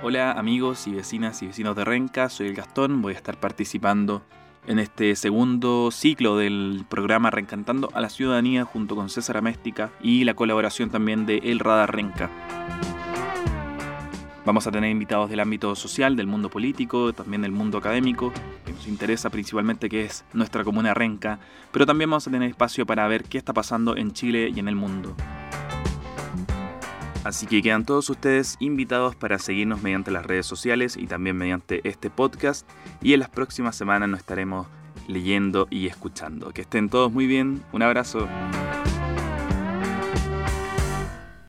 Hola amigos y vecinas y vecinos de Renca, soy el Gastón, voy a estar participando en este segundo ciclo del programa Reencantando a la Ciudadanía junto con César Améstica y la colaboración también de El Radar Renca. Vamos a tener invitados del ámbito social, del mundo político, también del mundo académico, que nos interesa principalmente que es nuestra comuna renca, pero también vamos a tener espacio para ver qué está pasando en Chile y en el mundo. Así que quedan todos ustedes invitados para seguirnos mediante las redes sociales y también mediante este podcast y en las próximas semanas nos estaremos leyendo y escuchando. Que estén todos muy bien, un abrazo.